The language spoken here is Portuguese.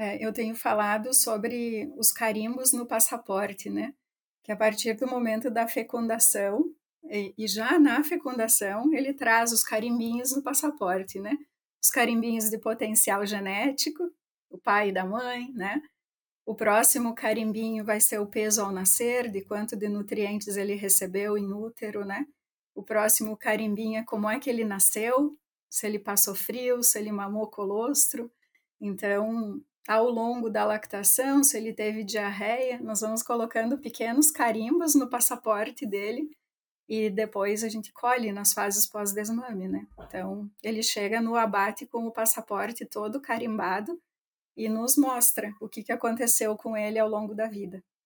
É, eu tenho falado sobre os carimbos no passaporte, né? Que a partir do momento da fecundação, e, e já na fecundação, ele traz os carimbinhos no passaporte, né? Os carimbinhos de potencial genético, o pai e da mãe, né? O próximo carimbinho vai ser o peso ao nascer, de quanto de nutrientes ele recebeu em útero, né? O próximo carimbinho é como é que ele nasceu, se ele passou frio, se ele mamou colostro. Então, ao longo da lactação, se ele teve diarreia, nós vamos colocando pequenos carimbos no passaporte dele e depois a gente colhe nas fases pós-desmame, né? Então, ele chega no abate com o passaporte todo carimbado e nos mostra o que, que aconteceu com ele ao longo da vida.